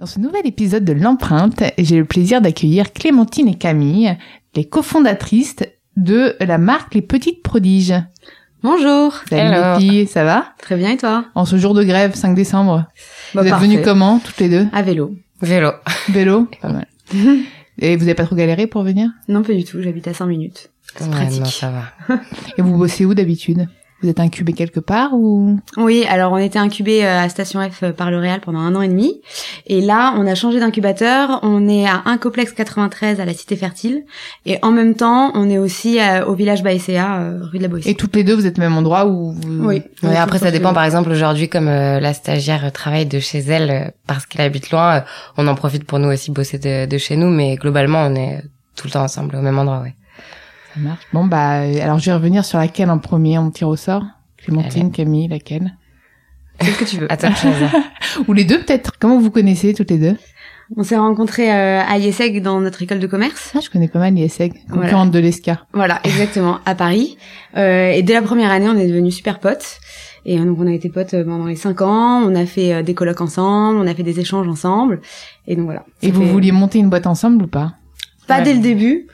Dans ce nouvel épisode de l'empreinte, j'ai le plaisir d'accueillir Clémentine et Camille, les cofondatrices de la marque Les Petites Prodiges. Bonjour. Salut les filles, ça va? Très bien et toi? En ce jour de grève, 5 décembre. Bah, vous êtes parfait. venues comment, toutes les deux? À vélo. Vélo. Vélo? Pas mal. Et vous avez pas trop galéré pour venir? Non, pas du tout. J'habite à 5 minutes. C'est Ouais, pratique. non, ça va. Et vous bossez où d'habitude? Vous êtes incubé quelque part ou? Oui, alors on était incubé euh, à Station F euh, par L'Oréal pendant un an et demi. Et là, on a changé d'incubateur. On est à Incoplex 93 à la Cité Fertile. Et en même temps, on est aussi euh, au village Baïséa, rue de la Boétie. Et toutes les deux, vous êtes au même endroit où vous... Oui. Ouais, après, ça dépend. que- Par exemple, aujourd'hui, comme euh, la stagiaire travaille de chez elle euh, parce qu'elle habite loin, euh, on en profite pour nous aussi bosser de, de chez nous. Mais globalement, on est tout le temps ensemble au même endroit, ouais. Ça marche. Bon, bah, euh, alors je vais revenir sur laquelle en premier on tire au sort Clémentine, Allez. Camille, laquelle? C'est ce que tu veux. Choisir. Ou les deux peut-être Comment vous connaissez toutes les deux? On s'est rencontrés euh, à IESEG dans notre école de commerce. Ah, je connais pas mal l'ISEG, Voilà. concurrente de l'ESCA. Voilà, exactement, à Paris. Euh, et dès la première année, on est devenus super potes. Et donc, on a été potes pendant les cinq ans. On a fait euh, des colloques ensemble, on a fait des échanges ensemble. Et donc voilà. Et vous fait- vouliez monter une boîte ensemble ou pas? Pas Ouais. dès le début.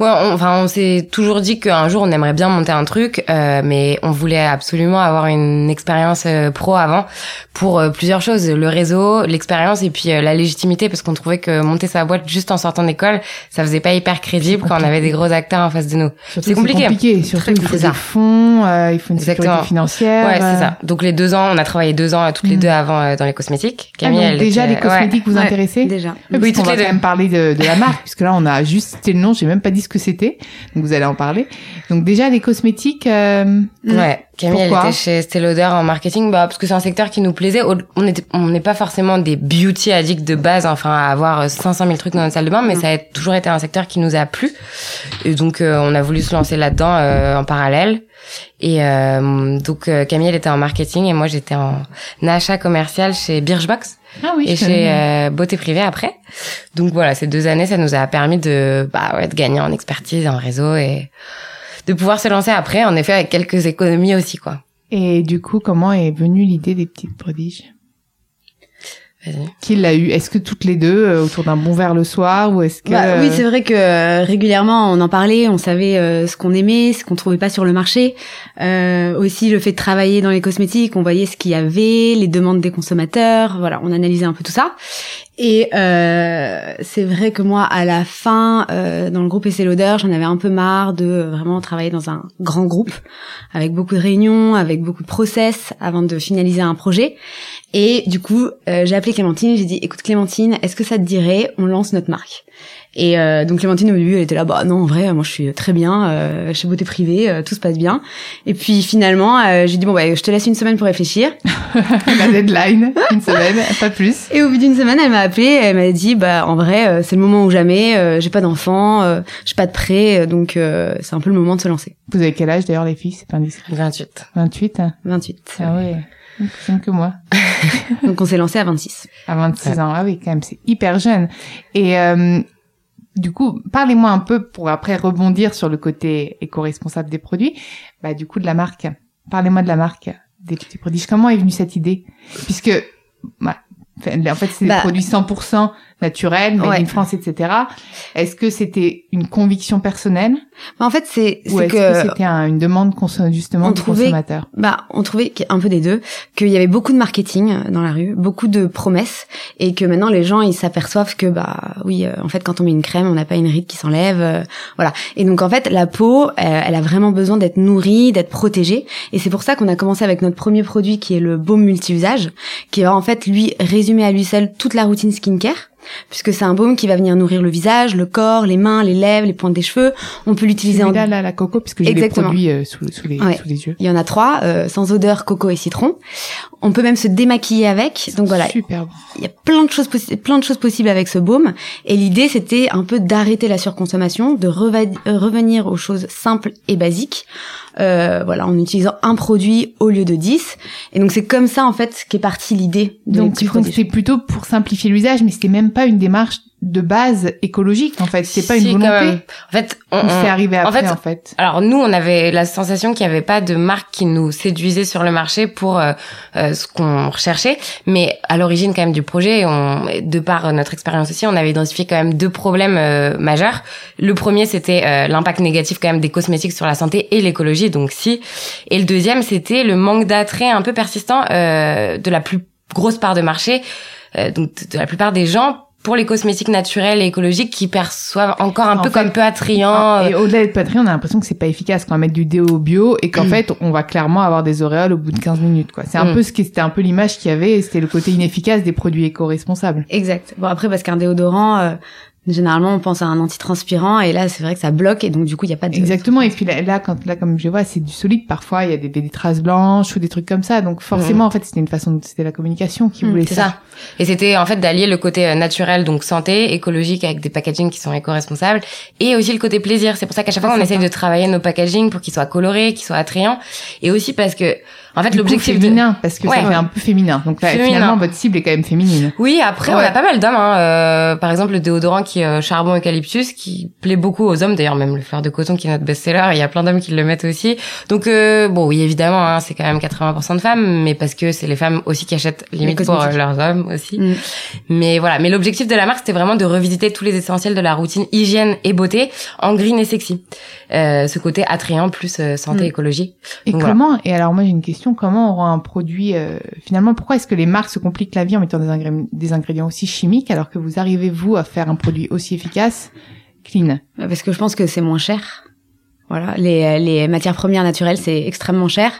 Ouais, on- enfin, on s'est toujours dit qu'un jour on aimerait bien monter un truc, euh, mais on voulait absolument avoir une expérience euh, pro avant pour euh, plusieurs choses le réseau, l'expérience et puis euh, la légitimité, parce qu'on trouvait que monter sa boîte juste en sortant d'école, ça faisait pas hyper crédible quand on avait des gros acteurs en face de nous. Surtout C'est que compliqué. compliqué. Surtout, il faut compliqué. des C'est fonds, euh, il faut une sécurité Exactement. financière. Ouais, c'est ça. Donc les deux ans, on a travaillé deux ans toutes les Mm. deux avant euh, dans les cosmétiques. Ah, Camille, donc elle déjà, était- les cosmétiques vous Ouais. intéressaient Déjà. Oui, Oui, toutes va les quand deux. même parler de, de la marque, puisque là, on a juste cité le nom, j'ai même pas dit ce que c'était. Donc, vous allez en parler. Donc, déjà, les cosmétiques, euh. Ouais, Camille, elle était chez Estée Lauder en marketing, bah parce que c'est un secteur qui nous plaisait. On était, on n'est pas forcément des beauty addicts de base, enfin à avoir euh, 500 000 trucs dans notre salle de bain, mais Non. ça a toujours été un secteur qui nous a plu. Et donc euh, on a voulu se lancer là-dedans euh, en parallèle. Et euh, donc euh, Camille, elle était en marketing et moi j'étais en achat commercial chez Birchbox ah oui, et chez euh, Beauté Privée après. Donc voilà, ces deux années, ça nous a permis de, bah ouais, de gagner en expertise, en réseau et de pouvoir se lancer après, en effet, avec quelques économies aussi, quoi. Et du coup, comment est venue l'idée des petites prodiges? Vas-y. Qui l'a eu? Est-ce que toutes les deux euh, autour d'un bon verre le soir ou est-ce que Bah, oui, euh, c'est vrai que euh, régulièrement on en parlait, on savait euh, ce qu'on aimait, ce qu'on trouvait pas sur le marché. Euh, aussi le fait de travailler dans les cosmétiques, on voyait ce qu'il y avait, les demandes des consommateurs. Voilà, on analysait un peu tout ça. Et euh, c'est vrai que moi, à la fin, euh, dans le groupe Essai Lauder, j'en avais un peu marre de euh, vraiment travailler dans un grand groupe, avec beaucoup de réunions, avec beaucoup de process avant de finaliser un projet. Et du coup, euh, j'ai appelé Clémentine, j'ai dit, écoute Clémentine, est-ce que ça te dirait, on lance notre marque? Et euh, donc Clémentine au début elle était là bah non en vrai moi je suis très bien euh, chez beauté privée euh, tout se passe bien et puis finalement euh, j'ai dit bon bah je te laisse une semaine pour réfléchir la deadline, une semaine, pas plus et au bout d'une semaine elle m'a appelé elle m'a dit bah en vrai euh, c'est le moment ou jamais euh, j'ai pas d'enfant euh, j'ai pas de prêt euh, donc euh, c'est un peu le moment de se lancer Vous avez quel âge d'ailleurs les filles C'est pas indiscret. 28. 28 hein 28 Ah ouais, plus jeune que moi. donc on s'est lancé à 26 À 26 Ouais. ans, ah oui, quand même, c'est hyper jeune. Et euh, du coup, parlez-moi un peu pour après rebondir sur le côté éco-responsable des produits. Bah du coup de la marque. Parlez-moi de la marque des petits produits. Comment est venue cette idée? Puisque bah, en fait c'est Bah. des produits 100% naturel, made Ouais. in France, etc. Est-ce que c'était une conviction personnelle? En fait, c'est ou est-ce que, que, c'était un- une demande justement on du trouvait- consommateur? Bah, on trouvait un peu des deux, qu'il y avait beaucoup de marketing dans la rue, beaucoup de promesses, et que maintenant les gens ils s'aperçoivent que bah oui, euh, en fait quand on met une crème, on n'a pas une ride qui s'enlève, euh, voilà. Et donc en fait la peau, euh, elle a vraiment besoin d'être nourrie, d'être protégée, et c'est pour ça qu'on a commencé avec notre premier produit qui est le baume multi-usage, qui va en fait lui résumer à lui seul toute la routine skincare puisque c'est un baume qui va venir nourrir le visage, le corps, les mains, les lèvres, les pointes des cheveux. On peut l'utiliser en Celui-là, là, la coco, parce que j'ai les produits euh, sous, sous, les, Ouais. sous les yeux. Il y en a trois, euh, sans odeur, coco et citron. On peut même se démaquiller avec. Donc voilà, Super bon. il y a plein de choses possi- plein de choses possibles avec ce baume. Et l'idée, c'était un peu d'arrêter la surconsommation, de euh, revenir aux choses simples et basiques. Euh, voilà, en utilisant un produit au lieu de 10. Et donc c'est comme ça en fait qu'est partie l'idée de Donc, produits. c'était plutôt pour simplifier l'usage, mais c'était même pas une démarche de base écologique, en fait. C'était pas une volonté. En fait, on, c'est arrivé en après, fait, en fait. Alors nous, on avait la sensation qu'il n'y avait pas de marque qui nous séduisait sur le marché pour euh, euh, ce qu'on recherchait. Mais à l'origine quand même du projet, on, de par notre expérience aussi, on avait identifié quand même deux problèmes euh, majeurs. Le premier, c'était l'impact négatif quand même des cosmétiques sur la santé et l'écologie, donc si. Et le deuxième, c'était le manque d'attrait un peu persistant de la plus grosse part de marché, donc de la plupart des gens pour les cosmétiques naturels et écologiques qui perçoivent encore un En peu fait, comme peu attrayants. Ah, euh, Et au-delà d'être patrie, on a l'impression que c'est pas efficace quand on met du déo bio et qu'en Mm. fait, on va clairement avoir des auréoles au bout de 15 minutes, quoi. C'est un Mm. peu ce qui, c'était un peu l'image qu'il y avait c'était le côté inefficace des produits éco-responsables. Exact. Bon après parce qu'un déodorant, euh, généralement on pense à un antitranspirant et là c'est vrai que ça bloque et donc du coup il y a pas de. Exactement. Et puis là, là, quand, là, comme je vois, c'est du solide. Parfois, il y a des, des traces blanches ou des trucs comme ça. Donc, forcément, en fait, c'était une façon, c'était la communication qui Mm, voulait C'est ça. Et c'était en fait d'allier le côté euh, naturel, donc santé, écologique avec des packaging qui sont éco-responsables, et aussi le côté plaisir. C'est pour ça qu'à chaque fois on essaye de travailler nos packaging pour qu'ils soient colorés, qu'ils soient attrayants, et aussi parce que en fait l'objectif de féminin, parce que Ouais. ça fait un peu féminin. Donc Féminin. finalement, votre cible est quand même féminine. Oui, après on a pas mal d'hommes. Hein. Euh, par exemple, le déodorant qui est euh, charbon eucalyptus, qui plaît beaucoup aux hommes. D'ailleurs, même le fleur de coton qui est notre best-seller, il y a plein d'hommes qui le mettent aussi. Donc euh, bon, oui, évidemment, hein, c'est quand même 80% de femmes, mais parce que c'est les femmes aussi qui achètent limite pour euh, leurs hommes aussi. Mm. Mais voilà, mais l'objectif de la marque, c'était vraiment de revisiter tous les essentiels de la routine hygiène et beauté en green et sexy. Euh, ce côté attrayant plus euh, santé Mm. écologie. Et Donc, comment Et alors moi j'ai une question. Comment on rend un produit euh, finalement Pourquoi est-ce que les marques se compliquent la vie en mettant des, des ingrédients aussi chimiques alors que vous arrivez vous à faire un produit aussi efficace, clean? Parce que je pense que c'est moins cher. Voilà, les, les matières premières naturelles c'est extrêmement cher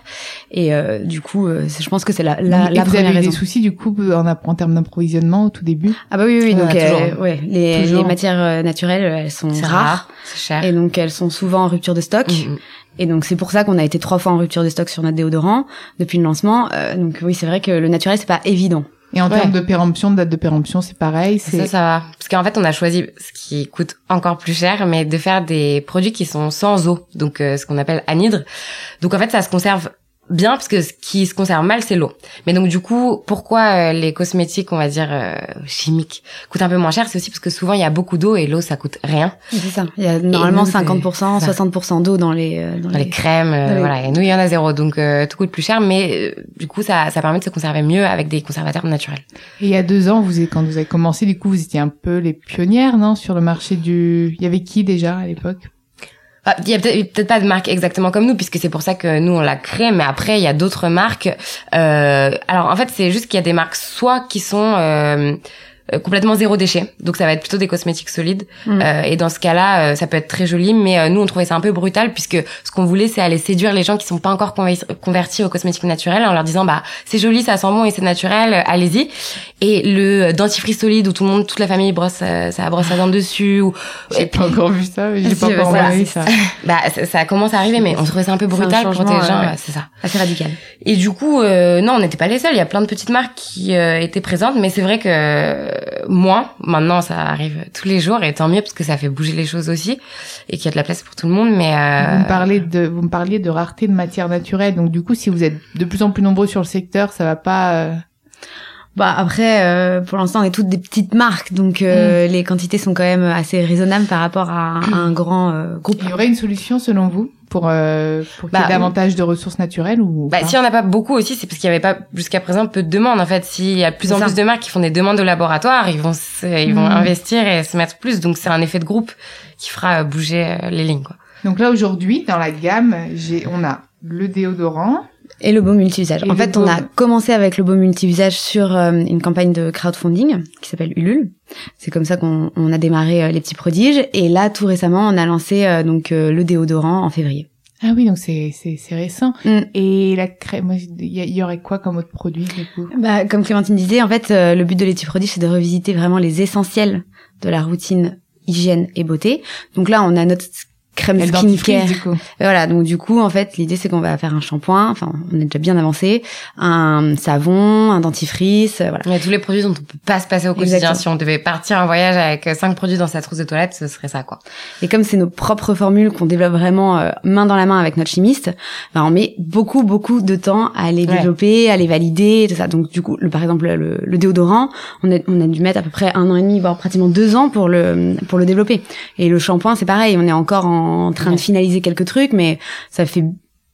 et euh, du coup euh, je pense que c'est la, la, Et la vous première avez raison. des soucis du coup en, app- en termes d'approvisionnement au tout début? Ah bah oui oui, oui Ouais, donc toujours. euh, ouais les, les matières euh, naturelles elles sont C'est rares, rare, c'est cher. et donc elles sont souvent en rupture de stock Mm, mm. et donc c'est pour ça qu'on a été trois fois en rupture de stock sur notre déodorant depuis le lancement Euh, donc oui c'est vrai que le naturel c'est pas évident. Et en Ouais. termes de péremption, de date de péremption, c'est pareil. Ça, C'est ça va. Parce qu'en fait, on a choisi ce qui coûte encore plus cher, mais de faire des produits qui sont sans eau. Donc, euh, ce qu'on appelle anhydre. Donc, en fait, ça se conserve bien, parce que ce qui se conserve mal, c'est l'eau. Mais donc, du coup, pourquoi euh, les cosmétiques, on va dire, euh, chimiques, coûtent un peu moins cher? C'est aussi parce que souvent, il y a beaucoup d'eau et l'eau, ça coûte rien. C'est ça. Il y a normalement nous, c'est 50%, ça. 60% d'eau dans les euh, dans Dans les crèmes, euh, Dans les- voilà. Et nous, il y en a zéro. Donc, euh, tout coûte plus cher, mais euh, du coup, ça, ça permet de se conserver mieux avec des conservateurs naturels. Et il y a deux ans, vous, quand vous avez commencé, du coup, vous étiez un peu les pionnières, non, sur le marché du. Il y avait qui déjà à l'époque? Il y a peut-être pas de marque exactement comme nous, puisque c'est pour ça que nous on l'a créé, mais après il y a d'autres marques. Euh, alors en fait c'est juste qu'il y a des marques soit qui sont euh, complètement zéro déchet, donc ça va être plutôt des cosmétiques solides. Mm. Euh, et dans ce cas-là, euh, ça peut être très joli, mais euh, nous on trouvait ça un peu brutal puisque ce qu'on voulait c'est aller séduire les gens qui sont pas encore conver- convertis aux cosmétiques naturels en leur disant bah c'est joli, ça sent bon et c'est naturel, euh, allez-y. Et le dentifrice solide où tout le monde, toute la famille brosse euh, sa brosse à dents dessus, ou J'ai pas encore vu ça, mais j'ai Si, pas encore c'est ça. bah ça, ça commence à arriver, mais on trouvait ça un peu C'est un brutal pour des gens, ouais. euh, c'est ça. assez radical. Et du coup, euh, non, on n'était pas les seuls. Il y a plein de petites marques qui euh, étaient présentes, mais c'est vrai que euh, moi, maintenant, ça arrive tous les jours, et tant mieux parce que ça fait bouger les choses aussi, et qu'il y a de la place pour tout le monde. Mais euh, Vous me parlez de, vous me parliez de rareté de matière naturelle. Donc du coup, si vous êtes de plus en plus nombreux sur le secteur, ça va pas. Bah après, euh, pour l'instant, on est toutes des petites marques, donc euh, les quantités sont quand même assez raisonnables par rapport à, à un grand euh, groupe. Il y aurait une solution selon vous pour euh, pour qu'il y ait Bah, davantage de ressources naturelles ou Bah, si on n'a pas beaucoup aussi, c'est parce qu'il y avait pas jusqu'à présent peu de demandes. En fait, s'il y a de plus en ça. plus de marques qui font des demandes au laboratoire, ils vont se- ils vont Mhm. investir et se mettre plus. Donc c'est un effet de groupe qui fera euh, bouger les lignes. Quoi. Donc là aujourd'hui dans la gamme, j'ai on a le déodorant, Et le baume multivisage. En fait, on a commencé avec le baume multivisage sur euh, une campagne de crowdfunding qui s'appelle Ulule. C'est comme ça qu'on on a démarré euh, les petits prodiges. Et là, tout récemment, on a lancé euh, donc le déodorant en février. Ah oui, donc c'est c'est c'est récent. Mm. Et la crème, il y, aurait quoi comme autre produit du coup? Bah, comme Clémentine disait, en fait, euh, le but de les petits prodiges, c'est de revisiter vraiment les essentiels de la routine hygiène et beauté. Donc là, on a notre crème Elle skincare. du coup. Voilà, donc du coup, en fait, l'idée c'est qu'on va faire un shampoing, enfin, on est déjà bien avancé, un savon, un dentifrice, euh, voilà. Il y a tous les produits dont on peut pas se passer au quotidien. Exactement. Si on devait partir en voyage avec euh, cinq produits dans sa trousse de toilette, ce serait ça quoi. Et comme c'est nos propres formules qu'on développe vraiment euh, main dans la main avec notre chimiste, ben, on met beaucoup beaucoup de temps à les Ouais. développer, à les valider, tout ça. Donc du coup, le, par exemple, le, le déodorant, on a, on a dû mettre à peu près un an et demi, voire pratiquement deux ans pour le pour le développer. Et le shampoing, c'est pareil, on est encore en train Ouais. de finaliser quelques trucs, mais ça fait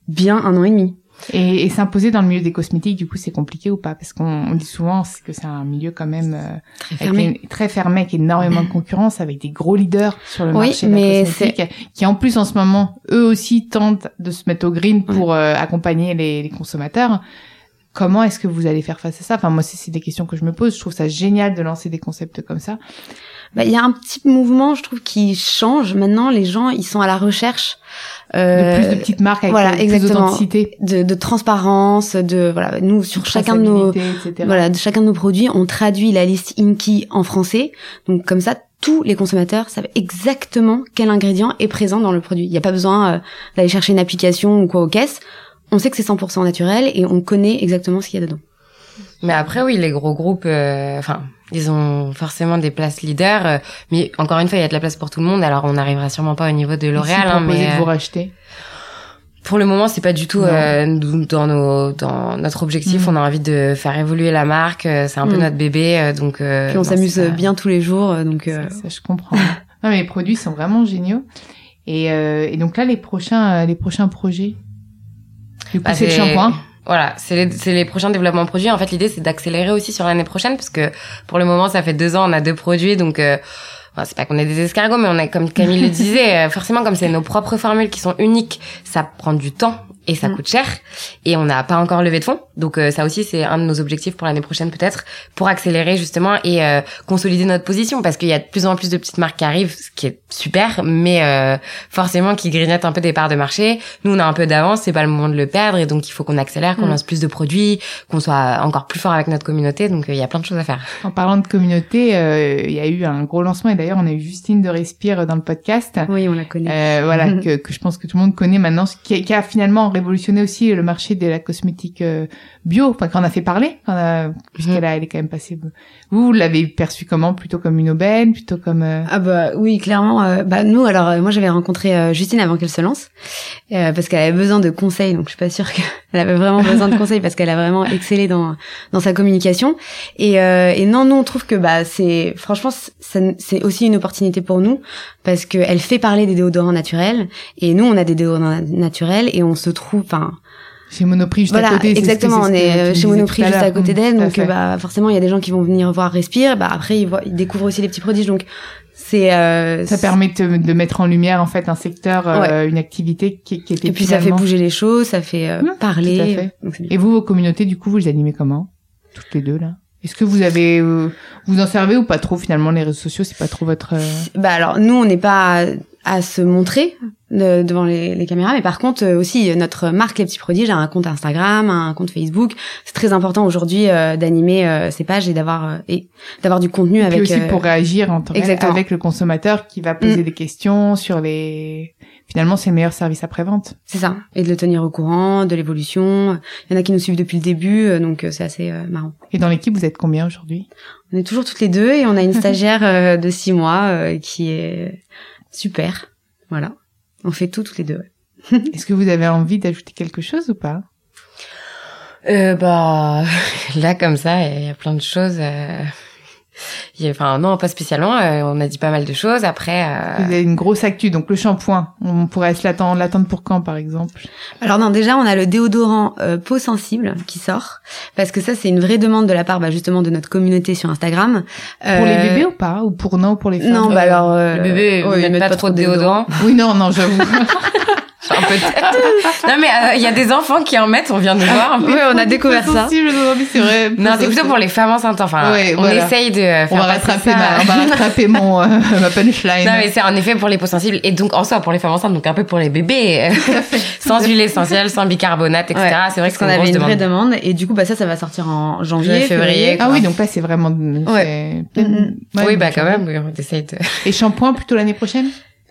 bien un an et demi. Et, et s'imposer dans le milieu des cosmétiques, du coup, c'est compliqué ou pas? Parce qu'on on dit souvent que c'est un milieu quand même euh, Très avec fermé. une- très fermé, avec énormément de concurrence, avec des gros leaders sur le Oui, marché de la cosmétique, qui en plus en ce moment, eux aussi tentent de se mettre au green pour euh, accompagner les, les consommateurs. Comment est-ce que vous allez faire face à ça? Enfin, moi, c'est des questions que je me pose. Je trouve ça génial de lancer des concepts comme ça. Bah, il y a un petit mouvement, je trouve, qui change. Maintenant, les gens, ils sont à la recherche De euh, plus de petites marques avec voilà, plus exactement. d'authenticité. de, de transparence, de voilà, nous sur chacun de nos etc. voilà, de chacun de nos produits, on traduit la liste Inky en français. Donc comme ça, tous les consommateurs savent exactement quel ingrédient est présent dans le produit. Il n'y a pas besoin euh, d'aller chercher une application ou quoi aux caisses. On sait que c'est 100% naturel et on connaît exactement ce qu'il y a dedans. Mais après oui, les gros groupes, euh, enfin, ils ont forcément des places leaders. euh, mais encore une fois, il y a de la place pour tout le monde. Alors on n'arrivera sûrement pas au niveau de L'Oréal, hein, mais de vous euh, racheter. Pour le moment, c'est pas du tout euh, dans nos dans notre objectif. Mm. On a envie de faire évoluer la marque. euh, C'est un peu Mm. notre bébé, euh, donc. euh, Puis on s'amuse pas- bien tous les jours, euh, donc euh, Ça, ça, je comprends. non, mais les produits sont vraiment géniaux. Et, euh, et donc là, les prochains, euh, les prochains projets? Du coup, Bah, c'est le shampoing? Voilà, c'est les, les prochains développements produits. En fait, l'idée, c'est d'accélérer aussi sur l'année prochaine, parce que pour le moment, ça fait deux ans, on a deux produits, donc euh, enfin, c'est pas qu'on est des escargots, mais on est comme Camille le disait, euh, forcément, comme c'est nos propres formules qui sont uniques, ça prend du temps et ça Mm. coûte cher, et on n'a pas encore levé de fonds. Donc euh, ça aussi, c'est un de nos objectifs pour l'année prochaine peut-être, pour accélérer justement et euh, consolider notre position, parce qu'il y a de plus en plus de petites marques qui arrivent, ce qui est super, mais euh, forcément qui grignotent un peu des parts de marché. Nous, on a un peu d'avance, c'est pas le moment de le perdre, et donc il faut qu'on accélère, qu'on Mm. lance plus de produits, qu'on soit encore plus fort avec notre communauté. Donc euh, il y a plein de choses à faire. En parlant de communauté, euh, il y a eu un gros lancement et d'ailleurs, on a eu Justine de Respire dans le podcast. oui, on la connaît. Euh, voilà que, que je pense que tout le monde connaît maintenant, qui a, qui a finalement révolutionné aussi le marché de la cosmétique euh, bio. Enfin, quand on a fait parler, quand on a, puisqu'elle a- elle est quand même passée. Vous, vous l'avez perçue comment? Plutôt comme une aubaine, plutôt comme euh, Ah bah oui, clairement. euh, bah nous, alors euh, moi j'avais rencontré Justine avant qu'elle se lance euh, parce qu'elle avait besoin de conseils. Donc je suis pas sûre qu'elle avait vraiment besoin de conseils parce qu'elle a vraiment excellé dans dans sa communication. Et, euh, et non, nous on trouve que bah c'est franchement c'est aussi une opportunité pour nous parce que elle fait parler des déodorants naturels et nous on a des déodorants naturels et on se trouve enfin chez Monoprix juste voilà, à côté. exactement. On est euh, chez Monoprix juste à côté Mmh, d'elle, donc euh, bah forcément il y a des gens qui vont venir voir Respire. Bah après ils, voient, ils découvrent aussi les petits prodiges, donc c'est euh, Ça permet de, de mettre en lumière en fait un secteur, euh, une activité qui, qui était Et puis ça fait bouger les choses, ça fait euh, tout à parler. fait. Donc. Et vous, vos communautés, du coup, vous les animez comment Toutes les deux là? Est-ce que vous avez, euh, vous en servez ou pas trop finalement les réseaux sociaux? C'est pas trop votre. Bah alors nous on n'est pas à se montrer de- devant les, les caméras, mais par contre euh, aussi notre marque Les Petits Prodiges a un compte Instagram, un compte Facebook. C'est très important aujourd'hui euh, d'animer euh, ces pages et d'avoir euh, et d'avoir du contenu Et puis avec. aussi euh, pour réagir en temps avec le consommateur qui va poser Mm. des questions sur les. Finalement, c'est le meilleur service après vente. C'est ça, et de le tenir au courant de l'évolution. Il y en a qui nous suivent depuis le début, euh, donc euh, c'est assez euh, marrant. Et dans l'équipe, vous êtes combien aujourd'hui? On est toujours toutes les deux et on a une stagiaire euh, de six mois euh, qui est super. Voilà, on fait tout toutes les deux. ouais. Est-ce que vous avez envie d'ajouter quelque chose ou pas? Euh, Bah là comme ça, il y a plein de choses. Euh... il y a- Enfin non, pas spécialement. euh, on a dit pas mal de choses. Après, euh, Vous avez une grosse actu, donc le shampoing. On pourrait se l'attendre, l'attendre pour quand, par exemple? Alors non, déjà on a le déodorant euh, peau sensible qui sort parce que ça c'est une vraie demande de la part bah, justement de notre communauté sur Instagram. Pour Euh, les bébés ou pas? Ou pour non, pour les femmes? Non, bah alors euh, le bébé ouais, met ils mettent pas, trop de déodorant. Oui, non, non, j'avoue. Enfin, peut-être. non mais euh, il y a des enfants qui en mettent. On vient de voir. Ouais, on a découvert ça. C'est vrai. Non, c'est plutôt pour les femmes enceintes. Enfin, Ouais, on voilà. essaye de faire On va rattraper ça. ma, on va rattraper mon, euh, ma punchline. Non mais c'est en effet pour les peaux sensibles et donc en soi pour les femmes enceintes donc un peu pour les bébés euh, sans huile essentielle sans bicarbonate etc Ouais, c'est vrai qu'on c'est avait une grosse vraie demande. et du coup bah ça ça va sortir en janvier, février. Ah oui, donc là, c'est vraiment... Ouais. c'est-. Ouais, oui bah quand même oui, on essaye de Et shampoing plutôt l'année prochaine?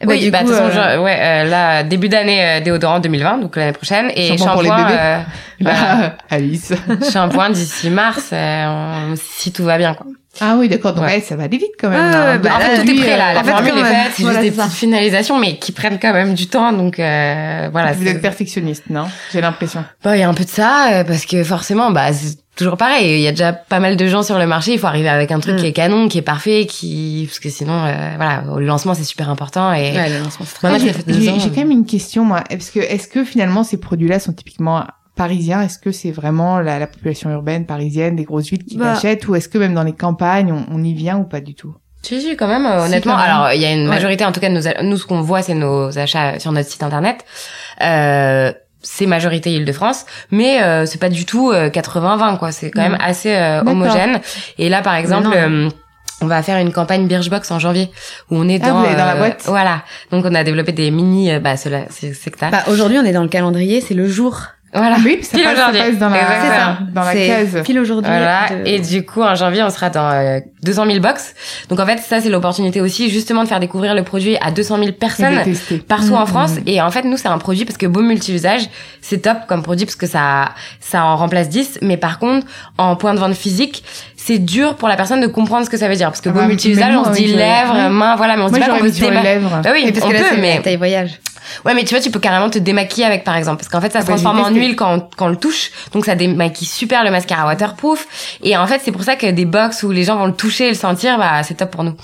Oui du bah de toute façon euh, je- ouais euh, là début d'année euh, déodorant 2020 donc l'année prochaine et Shampoing pour les shampoing bébés. euh, voilà. Là, Alice. shampoing d'ici mars euh, on- si tout va bien quoi Ah oui, d'accord. Donc Ouais. ouais, ça va aller vite quand même. Bah, en fait, là, tout est prêt là, euh, la en fait, formule est faite, c'est voilà, juste des petites finalisations, mais qui prennent quand même du temps, donc euh, voilà. Vous c'est- êtes perfectionniste, non? J'ai l'impression. Bah, il y a un peu de ça, euh, parce que forcément, bah, c'est toujours pareil. Il y a déjà pas mal de gens sur le marché. Il faut arriver avec un truc Mm. qui est canon, qui est parfait, qui, parce que sinon, euh, voilà, le lancement c'est super important et. Ouais, le lancement, c'est très j'ai j'ai quand même une question, moi. Est-ce que, est-ce que finalement ces produits-là sont typiquement parisiens Est-ce que c'est vraiment la, la population urbaine parisienne, des grosses villes qui Bah. l'achètent, ou est-ce que même dans les campagnes, on, on y vient ou pas du tout? Si, si, quand même, euh, Si, honnêtement. quand même. Alors, il y a une Ouais. majorité, en tout cas, de nos, nous, ce qu'on voit, c'est nos achats sur notre site internet. Euh, c'est majorité Île-de-France, mais euh, c'est pas du tout euh, 80-20, quoi. C'est quand même assez euh, homogène. Et là, par exemple, euh, on va faire une campagne Birchbox en janvier, où on est Ah, dans... vous dans la euh, boîte? Voilà. Donc, on a développé des mini... euh, bah, cela, c'est c'est que ça. Bah, aujourd'hui, on est dans le calendrier, c'est le jour. Voilà. Oui, ça Pile passe, ça passe dans la, Exactement. dans la C'est case. Pile aujourd'hui. Voilà. de- Et du coup, en janvier, on sera dans euh, 200 000 box. Donc, en fait, ça, c'est l'opportunité aussi, justement, de faire découvrir le produit à 200 000 Je personnes partout en Mm, France. mm. Et en fait, nous, c'est un produit parce que beau multi-usage, c'est top comme produit parce que ça, ça en remplace 10. Mais par contre, en point de vente physique, c'est dur pour la personne de comprendre ce que ça veut dire. Parce que Ah bah, multi-usage, même on se dit lèvres, ouais. mains, voilà, mais on se dit pas qu'on veut se lèvres. Bah oui, Et parce on que là, peut, mais taille voyage. Ouais, mais tu vois, tu peux carrément te démaquiller avec, par exemple, parce qu'en fait, ça se Ah transforme en huile quand, quand on le touche, donc ça démaquille super le mascara waterproof. Et en fait, c'est pour ça que des box où les gens vont le toucher et le sentir, bah, c'est top pour nous.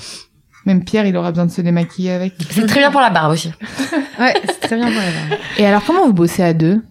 Même Pierre, il aura besoin de se démaquiller avec. C'est très bien pour la barbe aussi. Ouais, c'est très bien pour la barbe. Et alors, comment vous bossez à deux?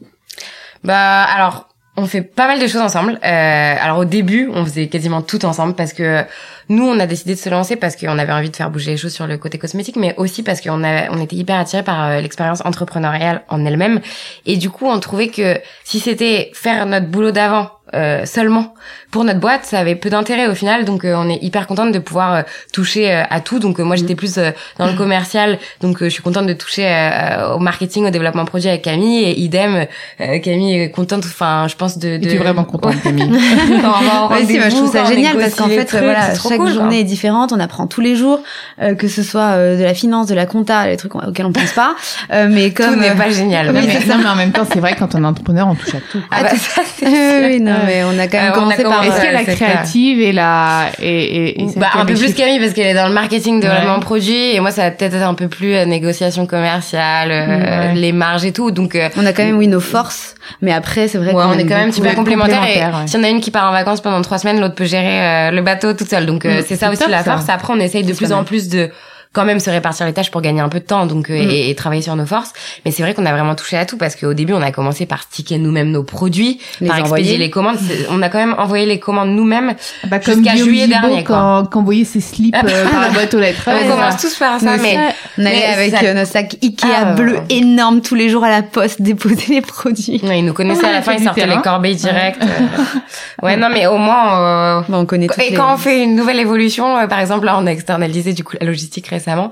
Bah, alors, on fait pas mal de choses ensemble. Euh, alors au début, on faisait quasiment tout ensemble parce que nous, on a décidé de se lancer parce qu'on avait envie de faire bouger les choses sur le côté cosmétique, mais aussi parce qu'on on était hyper attirés par euh, l'expérience entrepreneuriale en elle-même. Et du coup, on trouvait que si c'était faire notre boulot d'avant euh, seulement pour notre boîte, ça avait peu d'intérêt au final. Donc, euh, on est hyper contente de pouvoir euh, toucher euh, à tout. Donc, euh, moi, j'étais plus euh, dans le commercial. Donc, euh, je suis contente de toucher euh, au marketing, au développement produit avec Camille. Et idem, euh, Camille est contente. Enfin, je pense de. de... Es-tu vraiment contente, Camille on va si, moi, je trouve ça génial parce qu'en fait, trucs, voilà, chaque cool, journée est différente, on apprend tous les jours, euh, que ce soit euh, de la finance, de la compta, les trucs auxquels on pense pas, euh, mais Tout comme n'est euh, pas génial. non, mais- non, mais en même temps, c'est vrai, quand on est entrepreneur, on touche à tout. Ah bah, ça, c'est oui, sûr. oui, non, mais on a quand même Euh, on a commencé par. Est-ce qu'il y a la créative et la et, et, Bah, un peu plus Camille parce qu'elle est dans le marketing, développement Ouais. produit et moi ça va peut-être être un peu plus euh, négociation commerciale, euh, Ouais. les marges et tout. Donc euh, On a quand même oui nos forces, mais après c'est vrai ouais, qu'on on est quand même super complémentaires et si on a une qui part en vacances pendant trois semaines, l'autre peut gérer euh, le bateau toute seule. Donc euh, Mm, c'est ça aussi la force. Après on essaye de plus en plus de quand même se répartir les tâches pour gagner un peu de temps donc euh, Mm. et, et travailler sur nos forces mais c'est vrai qu'on a vraiment touché à tout parce qu'au début on a commencé par sticker nous-mêmes nos produits Les par expédier envoyer. les commandes on a quand même envoyé les commandes nous-mêmes Bah, comme Jusqu'à juillet Gibault dernier, quoi. quand, quand vous voyez ses slips euh, par la boîte aux lettres. on commence tous par ça mais. On allait avec ça- euh, nos sacs Ikea Ah, bleus ouais. énormes tous les jours à la poste déposer les produits. Ouais, ils nous connaissaient Ouais, à la fin, ils sortaient terrain. les corbeilles directes. Ouais, non, mais au moins. euh, Bon, on connaît Et les- quand on fait une nouvelle évolution, par exemple, là, on a externalisé du coup la logistique récemment. On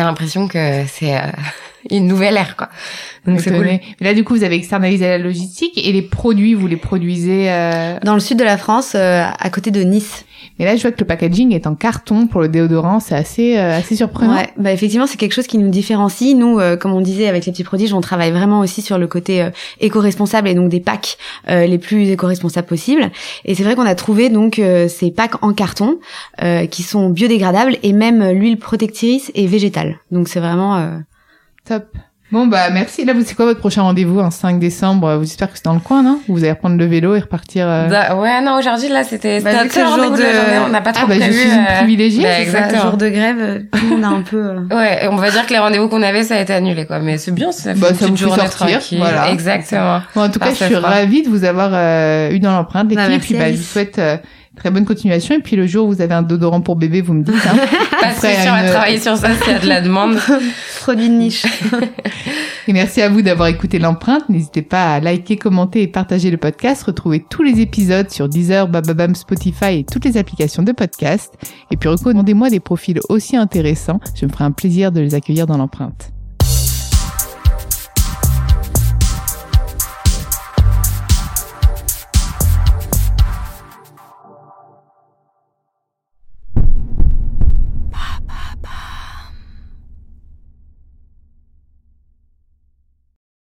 a l'impression que c'est euh, une nouvelle ère, quoi. Donc c'est cool. Là, du coup, vous avez externalisé la logistique et les produits, vous les produisez. Euh... dans le sud de la France, euh, à côté de Nice. Mais là, je vois que le packaging est en carton pour le déodorant. C'est assez, euh, assez surprenant. Ouais, bah effectivement, c'est quelque chose qui nous différencie. Nous, euh, comme on disait avec les petits prodiges, on travaille vraiment aussi sur le côté euh, éco-responsable et donc des packs euh, les plus éco-responsables possibles. Et c'est vrai qu'on a trouvé donc euh, ces packs en carton euh, qui sont biodégradables et même l'huile protectrice et végétale. Donc c'est vraiment euh, Top. Bon, bah, merci. Là, vous, c'est quoi votre prochain rendez-vous, un 5 décembre? Vous espérez que c'est dans le coin, non? Vous allez reprendre le vélo et repartir, euh... Da- ouais, non, aujourd'hui, là, c'était, Bah, c'était le jour de on n'a pas Ah, trop bah, je prévu. suis une euh, privilégiée, bah, c'est ça, exactement. Jour de grève, euh, tout le monde a un peu. euh, Ouais, on va dire que les rendez-vous qu'on avait, ça a été annulé, quoi. Mais c'est bien, ça fait Bah, une ça vous journée sortir, tranquille. voilà. Exactement. Bon, en tout cas, je suis ravie de vous avoir euh, eu dans l'empreinte, les Bah, filles. Et puis, bah, je vous souhaite euh, très bonne continuation. Et puis, le jour où vous avez un déodorant pour bébé, vous me dites. Hein. Pas Après, sûr, on va une- travailler sur ça s'il y a de la demande. Et merci à vous d'avoir écouté l'empreinte. N'hésitez pas à liker, commenter et partager le podcast. Retrouvez tous les épisodes sur Deezer, Bababam, Spotify et toutes les applications de podcast. Et puis recommandez-moi des profils aussi intéressants. Je me ferai un plaisir de les accueillir dans l'empreinte.